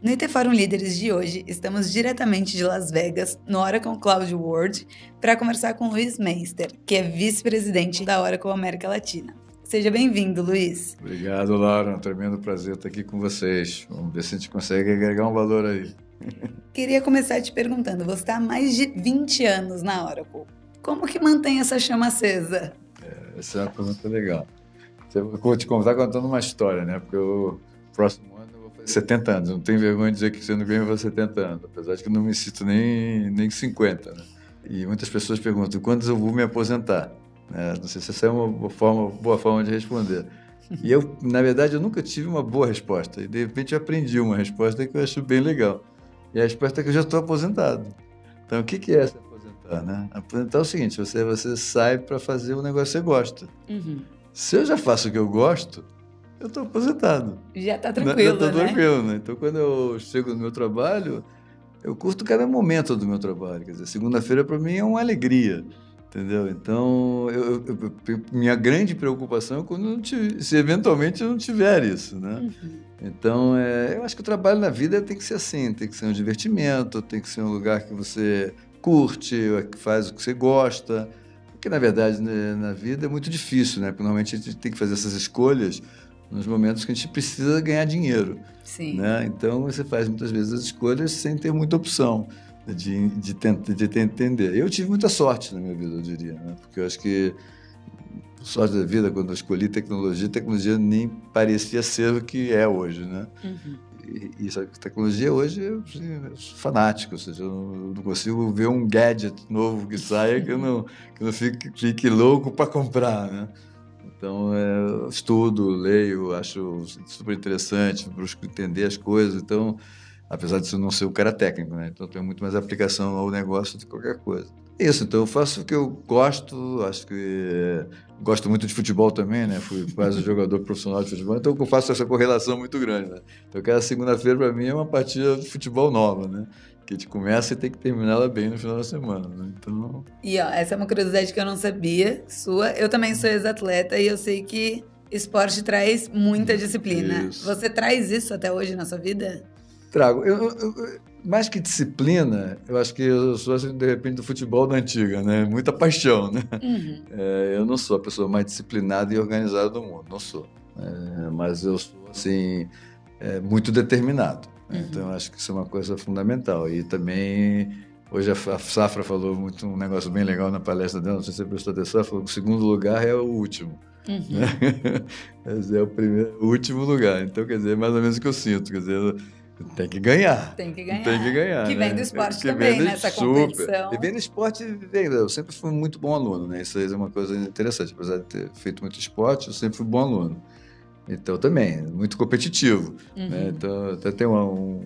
No IT Forum Líderes de hoje, estamos diretamente de Las Vegas, no Oracle Cloud World, para conversar com Luiz Meister, que é vice-presidente da Oracle América Latina. Seja bem-vindo, Luiz. Obrigado, Laura. Um tremendo prazer estar aqui com vocês. Vamos ver se a gente consegue agregar um valor aí. Queria começar te perguntando, você está há mais de 20 anos na Oracle. Como que mantém essa chama acesa? É, essa é uma pergunta legal. Eu vou te contar contando uma história, né? Porque o próximo 70 anos. Não tenho vergonha de dizer que sendo eu vou 70 anos, apesar de que não me sinto nem, nem 50. Né? E muitas pessoas perguntam quando eu vou me aposentar. Né? Não sei se essa é uma boa forma, boa forma de responder. E eu, na verdade, eu nunca tive uma boa resposta. E de repente eu aprendi uma resposta que eu acho bem legal. E a resposta é que eu já estou aposentado. Então, o que, que é se aposentar? Né? Aposentar é o seguinte: você, você sai para fazer o negócio que você gosta. Uhum. Se eu já faço o que eu gosto, eu estou aposentado. Já está tranquilo, Já estou né? tranquilo, né? Então, quando eu chego no meu trabalho, eu curto cada momento do meu trabalho. Quer dizer, segunda-feira para mim é uma alegria, entendeu? Então, eu, eu, eu, minha grande preocupação é quando tiver, se eventualmente eu não tiver isso, né? Uhum. Então, é, eu acho que o trabalho na vida tem que ser assim, tem que ser um divertimento, tem que ser um lugar que você curte, que faz o que você gosta. Porque, na verdade, né, na vida é muito difícil, né? Porque normalmente a gente tem que fazer essas escolhas nos momentos que a gente precisa ganhar dinheiro. Sim. Né? Então você faz muitas vezes as escolhas sem ter muita opção de, de, de, de entender. Eu tive muita sorte na minha vida, eu diria, né? porque eu acho que sorte da vida, quando eu escolhi tecnologia, tecnologia nem parecia ser o que é hoje. Né? Uhum. E, e a tecnologia hoje eu, eu, sou fanático, ou seja, eu não consigo ver um gadget novo que saia que eu não, que eu não fique, fique louco para comprar. Né? Então, é, estudo, leio, acho super interessante, busco entender as coisas. Então, apesar eu não ser um cara técnico, né? Então, tenho muito mais aplicação ao negócio do que qualquer coisa. Isso, então eu faço o que eu gosto, acho que gosto muito de futebol também, né? Fui quase jogador profissional de futebol, então eu faço essa correlação muito grande, né? Então cada segunda-feira para mim é uma partida de futebol nova, né? Que a gente começa e tem que terminá-la bem no final da semana, né? Então... E ó, essa é uma curiosidade que eu não sabia, sua. Eu também sou ex-atleta e eu sei que esporte traz muita disciplina. Isso. Você traz isso até hoje na sua vida? Trago. Eu, eu, mais que disciplina, eu acho que eu sou, assim, de repente, do futebol da antiga, né? Muita paixão, né? Uhum. É, eu não sou a pessoa mais disciplinada e organizada do mundo, não sou. É, mas eu sou, assim, é, muito determinado. Uhum. Então, acho que isso é uma coisa fundamental. E também, hoje a Safra falou muito um negócio bem legal na palestra dela, não sei se você prestou atenção, falou que o segundo lugar é o último. Uhum. Né? é o, primeiro, o último lugar. Então, quer dizer, é mais ou menos o que eu sinto. Quer dizer, tem que ganhar. Tem que ganhar. Tem que ganhar. Que vem do né? esporte também, nessa super. competição. E vem do esporte, vem, eu sempre fui muito bom aluno, né? Isso aí é uma coisa interessante. Apesar de ter feito muito esporte, eu sempre fui bom aluno. Então, também, muito competitivo. Né? Uhum. Né? Então, até tem um, um,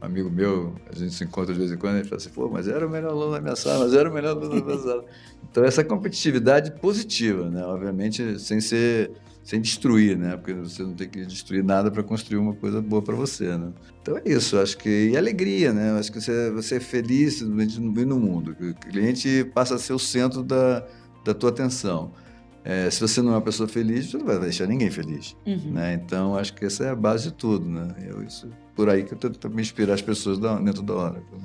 amigo meu, a gente se encontra de vez em quando, ele fala assim, pô, mas era o melhor aluno da minha sala, mas era o melhor aluno da minha sala. Então, essa competitividade positiva, né? Obviamente, sem ser sem destruir, né? Porque você não tem que destruir nada para construir uma coisa boa para você, né? Então é isso, acho que e alegria, né? Acho que você, você é feliz no, no mundo, o cliente passa a ser o centro da, da tua atenção. É, se você não é uma pessoa feliz, você não vai deixar ninguém feliz. Uhum. Né? Então, acho que essa é a base de tudo. Né? Eu, isso, por aí que eu tento me inspirar as pessoas da, dentro da Oracle. Né?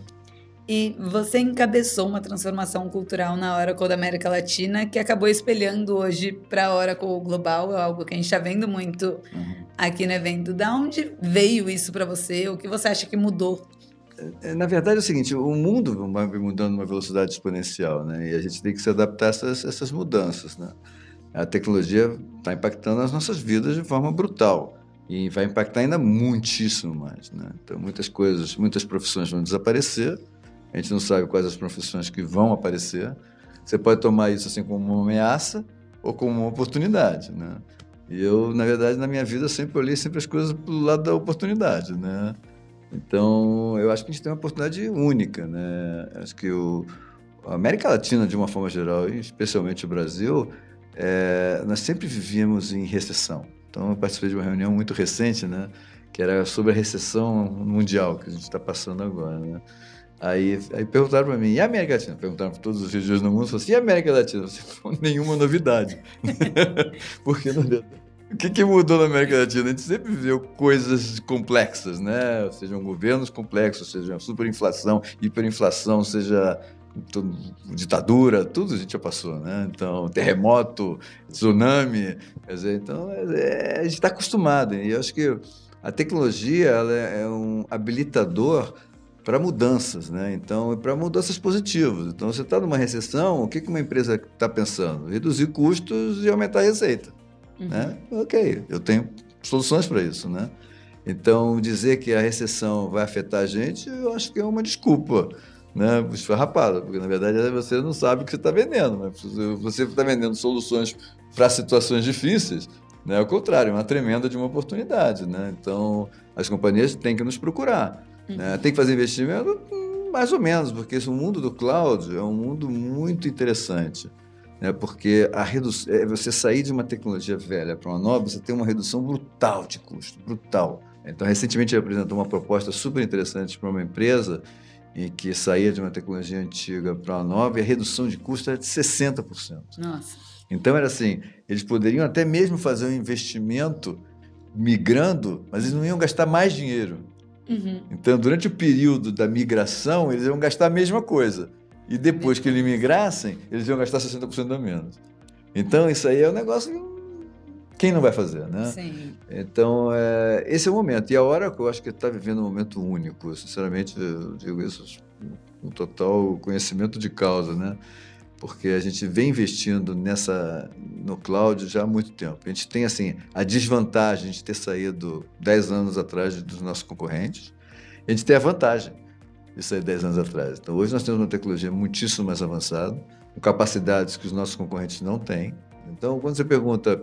E você encabeçou uma transformação cultural na Oracle da América Latina que acabou espelhando hoje para a Oracle Global, é algo que a gente está vendo muito uhum. aqui no evento. Da onde veio isso para você? O que você acha que mudou é, é, na verdade é o seguinte, o mundo vai mudando numa velocidade exponencial, né? E a gente tem que se adaptar a essas, essas mudanças, né? A tecnologia está impactando as nossas vidas de forma brutal e vai impactar ainda muitíssimo mais. Né? Então, muitas coisas, muitas profissões vão desaparecer, a gente não sabe quais as profissões que vão aparecer. Você pode tomar isso assim como uma ameaça ou como uma oportunidade. Né? E eu, na verdade, na minha vida, sempre olhei sempre as coisas pelo lado da oportunidade. Né? Então, eu acho que a gente tem uma oportunidade única. Né? Acho que o, a América Latina, de uma forma geral, e especialmente o Brasil, é, nós sempre vivíamos em recessão. Então, eu participei de uma reunião muito recente, né, que era sobre a recessão mundial que a gente está passando agora. Né? Aí, aí perguntaram para mim, e a América Latina? Perguntaram para todos os regiões do mundo, assim, e a América Latina? Você falou, nenhuma novidade. Porque, na verdade, o que, que, mudou na América Latina? A gente sempre viveu coisas complexas, né? Sejam governos complexos, seja superinflação, hiperinflação, seja ditadura, tudo a gente já passou, né? Então, terremoto, tsunami, quer dizer, então é, a gente está acostumado. E eu acho que a tecnologia ela é, é um habilitador para mudanças, né? Então, para mudanças positivas. Então, você está numa recessão, o que, que uma empresa está pensando? Reduzir custos e aumentar a receita. Uhum. Né? Ok, eu tenho soluções para isso, né? Então, dizer que a recessão vai afetar a gente, eu acho que é uma desculpa né, esfarrapada, porque na verdade você não sabe o que você está vendendo. Você está vendendo soluções para situações difíceis, né? ao contrário, é uma tremenda de uma oportunidade. Né? Então, as companhias têm que nos procurar. Uhum. Né? Tem que fazer investimento? Mais ou menos, porque esse, o mundo do cloud é um mundo muito interessante. Né? Porque a redução, é você sair de uma tecnologia velha para uma nova, você tem uma redução brutal de custo, brutal. Então, recentemente, eu apresentou uma proposta super interessante para uma empresa em que saía de uma tecnologia antiga para uma nova e a redução de custo era de 60%. Nossa. Então era assim, eles poderiam até mesmo fazer um investimento migrando, mas eles não iam gastar mais dinheiro. Uhum. Então, durante o período da migração, eles iam gastar a mesma coisa. E depois que eles migrassem, eles iam gastar 60% a menos. Então, isso aí é um negócio quem não vai fazer, né? Sim. Então, é, esse é o momento. E a Oracle, eu acho que está vivendo um momento único. Sinceramente, eu digo isso com total conhecimento de causa, né? Porque a gente vem investindo nessa no cloud já há muito tempo. A gente tem, assim, a desvantagem de ter saído 10 anos atrás dos nossos concorrentes. A gente tem a vantagem de sair 10 anos atrás. Então, hoje nós temos uma tecnologia muitíssimo mais avançada, com capacidades que os nossos concorrentes não têm. Então, quando você pergunta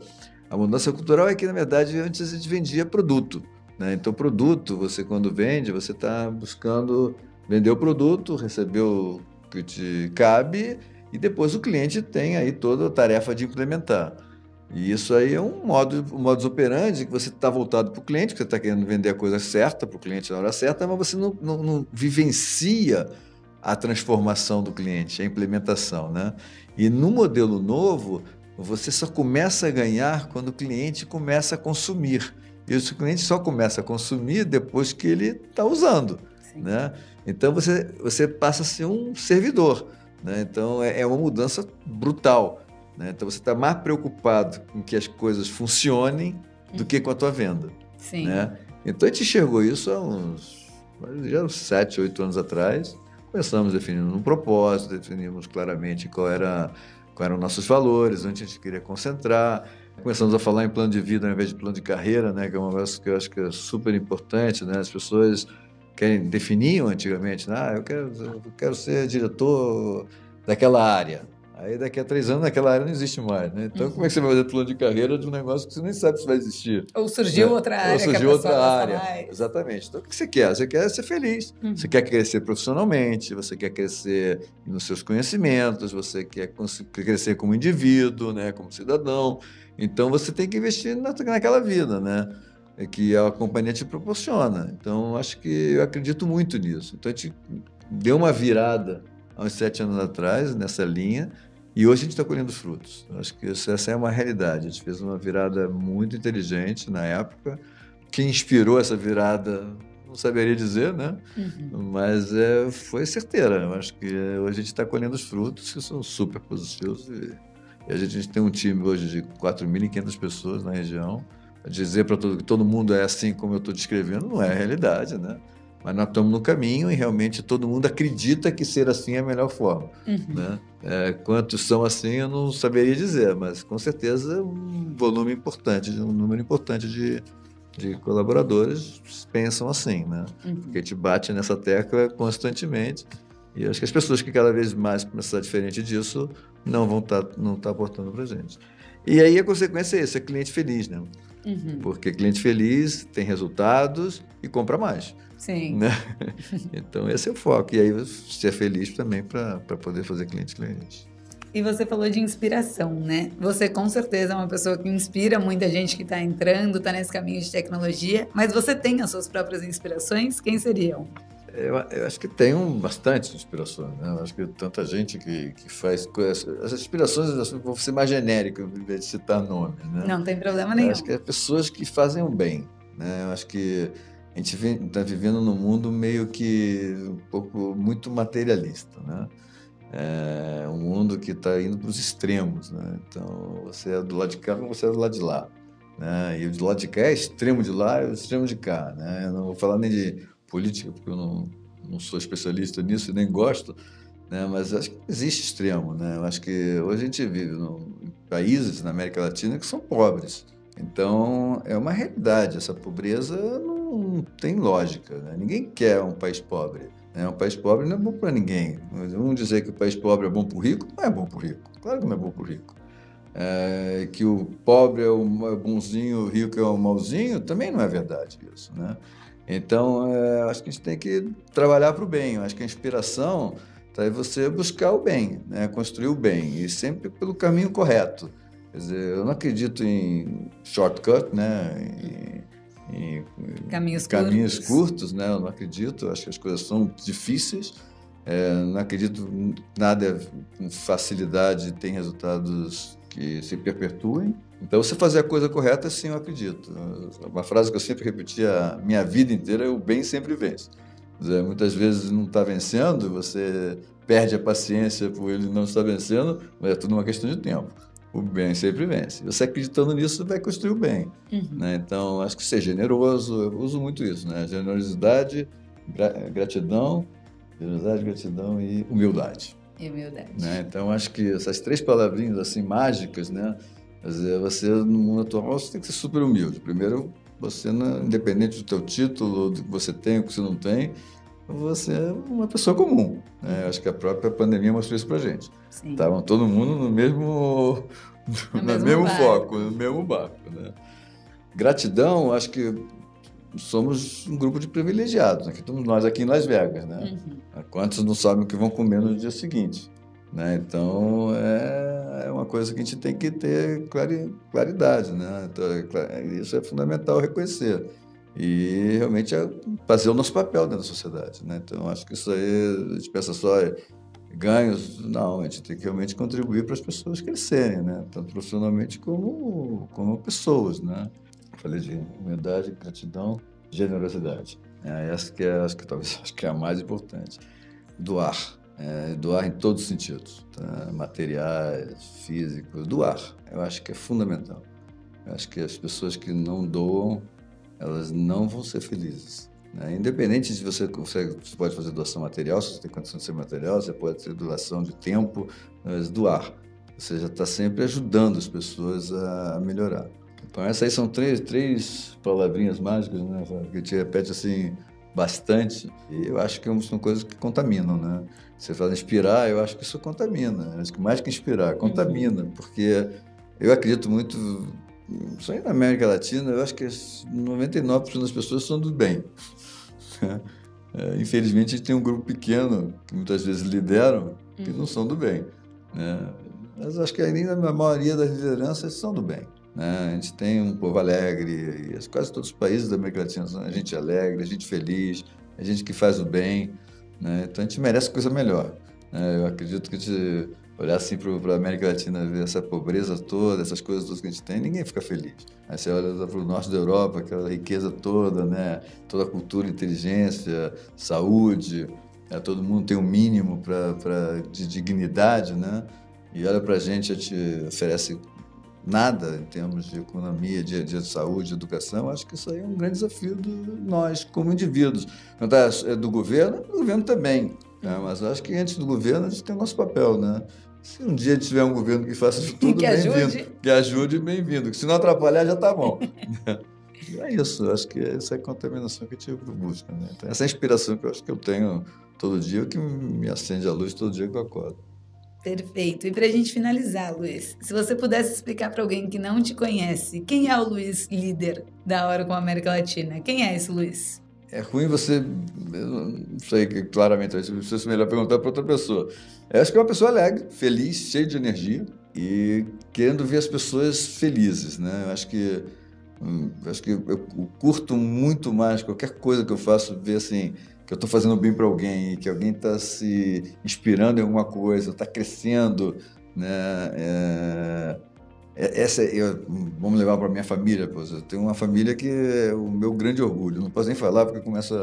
a mudança cultural é que, na verdade, antes a gente vendia produto. Né? Então, produto, você quando vende, você está buscando vender o produto, receber o que te cabe e depois o cliente tem aí toda a tarefa de implementar. E isso aí é um modo, um modus operandi que você está voltado para o cliente, que você está querendo vender a coisa certa para o cliente na hora certa, mas você não, não, não, vivencia a transformação do cliente, a implementação. Né? E no modelo novo, você só começa a ganhar quando o cliente começa a consumir. E o cliente só começa a consumir depois que ele está usando. Né? Então você, você passa a ser um servidor. Né? Então é, é uma mudança brutal. Né? Então você está mais preocupado com que as coisas funcionem do que com a tua venda. Sim. Né? Então a gente enxergou isso há uns, já uns 7, 8 anos atrás. Começamos definindo um propósito, definimos claramente qual era quais eram nossos valores, onde a gente queria concentrar. Começamos a falar em plano de vida ao invés de plano de carreira, né, que é uma coisa que eu acho que é super importante. Né? As pessoas querem, definiam antigamente, né? ah, eu quero, eu quero ser diretor daquela área. Aí daqui a três anos aquela área não existe mais, né? Então uhum. como é que você vai fazer plano de carreira de um negócio que você nem sabe se vai existir? Ou surgiu né? outra área. Ou surgiu outra área. Mais. Exatamente. Então o que você quer? Você quer ser feliz. Uhum. Você quer crescer profissionalmente, você quer crescer nos seus conhecimentos, você quer crescer como indivíduo, né? Como cidadão. Então você tem que investir naquela vida, né? É que a companhia te proporciona. Então acho que eu acredito muito nisso. Então a gente deu uma virada há uns sete anos atrás nessa linha e hoje a gente está colhendo os frutos. Acho que essa é uma realidade. A gente fez uma virada muito inteligente na época. Quem inspirou essa virada, não saberia dizer, né? Uhum. Mas é, foi certeira. Acho que hoje a gente está colhendo os frutos que são super positivos. E, e a, gente, a gente tem um time hoje de 4.500 pessoas na região. Dizer para todo que todo mundo é assim como eu estou descrevendo não é a realidade, né? Mas nós estamos no caminho e realmente todo mundo acredita que ser assim é a melhor forma. Uhum. Né? É, quantos são assim, eu não saberia dizer, mas com certeza um volume importante, um número importante de, de colaboradores pensam assim, né? Uhum. Porque a gente bate nessa tecla constantemente e acho que as pessoas que cada vez mais começam a diferente disso não vão estar tá, não tá aportando para gente. E aí a consequência é isso, é cliente feliz, né? Uhum. Porque cliente feliz tem resultados e compra mais. Sim. Né? Então, esse é o foco. E aí, ser feliz também para poder fazer cliente cliente. E você falou de inspiração, né? Você com certeza é uma pessoa que inspira muita gente que está entrando, está nesse caminho de tecnologia, mas você tem as suas próprias inspirações? Quem seriam? Eu, eu, acho que um, bastante inspirações. Né? Eu acho que tanta gente que, que faz coisas. As inspirações vão ser mais genéricas, em vez de citar nomes. Né? Não tem problema nenhum. Eu acho que é pessoas que fazem o bem. Né? Eu acho que a gente está vivendo num mundo meio que um pouco muito materialista. Né? É um mundo que está indo para os extremos. Né? Então, você é do lado de cá você é do lado de lá. Né? E o de lado de cá é extremo de lá e o extremo de cá. Né? Eu não vou falar nem de política, porque eu não, não sou especialista nisso e nem gosto, né? mas acho que existe extremo. Né? Eu acho que hoje a gente vive em países na América Latina que são pobres. Então, é uma realidade. Essa pobreza não tem lógica. Né? Ninguém quer um país pobre. Né? Um país pobre não é bom para ninguém. Vamos dizer que o país pobre é bom para o rico? Não é bom para o rico. Claro que não é bom para o rico. É, que o pobre é o bonzinho, o rico é o malzinho, também não é verdade isso. Né? Então, é, acho que a gente tem que trabalhar para o bem. Eu acho que a inspiração está em você buscar o bem, né? construir o bem, e sempre pelo caminho correto. Quer dizer, eu não acredito em shortcut, né? Em caminhos, caminhos curtos. curtos, né? Eu não acredito. Acho que as coisas são difíceis. É, não acredito nada com facilidade tem resultados que se perpetuem. Então, você fazer a coisa correta, sim, eu acredito. Uma frase que eu sempre repeti a minha vida inteira é o bem sempre vence. Dizer, muitas vezes não está vencendo, você perde a paciência por ele não estar vencendo, mas é tudo uma questão de tempo. O bem sempre vence. Você acreditando nisso, vai construir o bem. Uhum. Né? Então, acho que ser generoso, eu uso muito isso, né? Generosidade, gratidão, generosidade, gratidão e humildade. E humildade. Né? Então, acho que essas três palavrinhas assim mágicas, né? Quer dizer, você, no mundo atual, você tem que ser super humilde. Primeiro, você, independente do teu título, do que você tem, ou que você não tem, você é uma pessoa comum. Né? Acho que a própria pandemia mostrou isso pra gente. Estavam todo mundo no mesmo, no, no mesmo, foco, no mesmo barco. Né? Gratidão, acho que somos um grupo de privilegiados. Aqui estamos nós aqui em Las Vegas, né? Uhum. Quantos não sabem o que vão comer no dia seguinte? Né? Então, é, é uma coisa que a gente tem que ter claridade. Né? Então, é isso é fundamental reconhecer. E realmente é fazer o nosso papel dentro da sociedade. Né? Então, acho que isso aí, a gente pensa só ganhos, não, a gente tem que realmente contribuir para as pessoas crescerem, né? tanto profissionalmente como, como pessoas. Né? Falei de humildade, gratidão, generosidade. É, essa que é, acho que talvez acho que é a mais importante. Doar é, doar em todos os sentidos, tá? materiais, físicos, doar. Eu acho que é fundamental. Eu acho que as pessoas que não doam, elas não vão ser felizes. Né? Independente de você, você, pode fazer doação material, se você tem condição de ser material, você pode ter doação de tempo, mas doar. Você já está sempre ajudando as pessoas a melhorar. Então essas aí são três, três palavrinhas mágicas, né? Que te repete assim bastante. E eu acho que são coisas que contaminam, né? Você fala inspirar, eu acho que isso contamina. Acho que mais que inspirar, contamina, uhum. porque eu acredito muito, só na América Latina, eu acho que 99% das pessoas são do bem. É, infelizmente, a gente tem um grupo pequeno, que muitas vezes lideram, que não uhum. são do bem. Né? Mas acho que ainda a maioria das lideranças são do bem. Né? A gente tem um povo alegre, e quase todos os países da América Latina são a gente alegre, a gente feliz, a gente que faz o bem. Né? Então a gente merece coisa melhor. Né? Eu acredito que a gente olhar assim para a América Latina, ver essa pobreza toda, essas coisas todas que a gente tem, ninguém fica feliz. Aí você olha para o norte da Europa, aquela riqueza toda, né? toda a cultura, inteligência, saúde, né? todo mundo tem um mínimo pra, pra, de dignidade, né? E olha para a gente, gente oferece nada em termos de economia, de, de saúde, de educação, acho que isso aí é um grande desafio de nós, como indivíduos. Quando é do governo, o governo também. Né? Mas acho que antes do governo, a gente tem o nosso papel, né? Se um dia tiver um governo que faça isso tudo, bem-vindo. Que ajude, bem-vindo. Se não atrapalhar, já está bom. é isso, acho que essa é a contaminação que a gente busca. Né? Então, essa é a inspiração que eu acho que eu tenho todo dia, que me acende a luz todo dia que eu acordo. Perfeito. E para a gente finalizar, Luiz, se você pudesse explicar para alguém que não te conhece, quem é o Luiz líder da Hora com a América Latina? Quem é esse Luiz? É ruim você, eu não sei claramente, isso é melhor perguntar para outra pessoa. Eu acho que é uma pessoa alegre, feliz, cheia de energia e querendo ver as pessoas felizes, né? Eu acho que hum, acho que eu curto muito mais qualquer coisa que eu faço ver assim que eu estou fazendo bem para alguém, que alguém está se inspirando em alguma coisa, está crescendo, né? É, essa eu, vamos levar para minha família, pô. Eu tenho uma família que é o meu grande orgulho. Não posso nem falar porque começo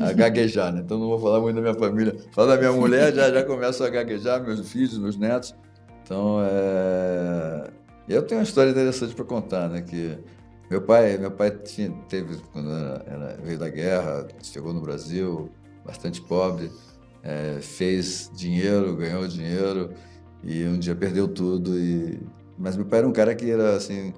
a, gaguejar, né? Então não vou falar muito da minha família. Falo da minha mulher, já já começo a gaguejar, meus filhos, meus netos. Então, é... eu tenho uma história interessante para contar, né? Que meu pai, meu pai tinha, teve quando ela veio da guerra, chegou no Brasil, bastante pobre, é, fez dinheiro, ganhou dinheiro e um dia perdeu tudo e mas meu pai era um cara que era assim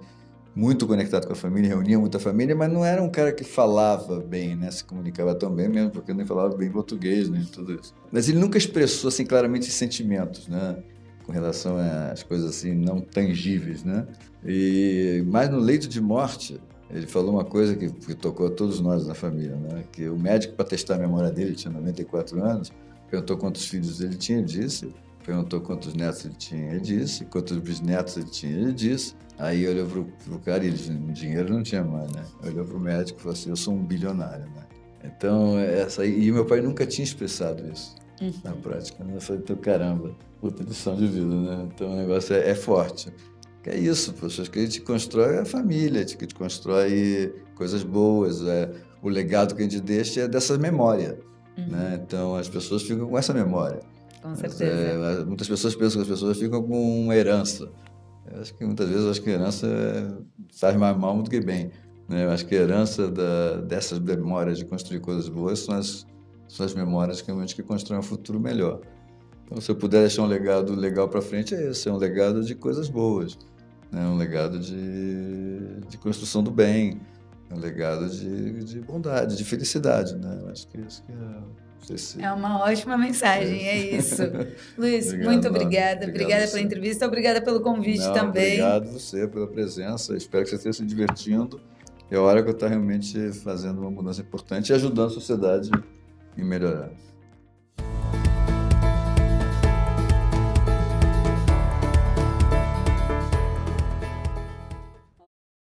muito conectado com a família, reunia muita família, mas não era um cara que falava bem, né? Se comunicava tão bem mesmo, porque nem falava bem português, né? Tudo isso. Mas ele nunca expressou assim claramente sentimentos, né? Com relação às coisas assim não tangíveis, né? E mais no leito de morte, ele falou uma coisa que, que tocou a todos nós na família, né? Que o médico para testar a memória dele, ele tinha 94 anos, perguntou quantos filhos ele tinha, disse Perguntou quantos netos ele tinha, ele disse. Quantos bisnetos ele tinha, ele disse. Aí olhou pro, pro cara e disse, dinheiro não tinha mais, né? Olhou pro médico e falou assim, eu sou um bilionário, né? Então, essa e meu pai nunca tinha expressado isso uhum. na prática. Né? Eu falei, então, caramba, puta lição de vida, né? Então, o negócio é, é forte. Que é isso, pessoas que a gente constrói a família, a gente constrói coisas boas, é, o legado que a gente deixa é dessa memória, uhum. né? Então, as pessoas ficam com essa memória. Com certeza. É, muitas pessoas pensam que as pessoas ficam com uma herança. Eu acho que muitas vezes acho que a herança faz mais mal do que bem. Né? Eu acho que a herança da, dessas memórias de construir coisas boas são as, são as memórias que realmente que constroem um futuro melhor. Então, se eu puder deixar um legado legal para frente, é esse: é um legado de coisas boas, né? um legado de, de construção do bem, um legado de, de bondade, de felicidade. Né? Eu acho que isso que é é uma ótima mensagem, é, é isso. Luiz, obrigado, muito obrigada. Obrigado obrigada pela entrevista, obrigada pelo convite Não, também. Obrigado você pela presença. Espero que você esteja se divertindo. É hora que eu estou realmente fazendo uma mudança importante e ajudando a sociedade em melhorar.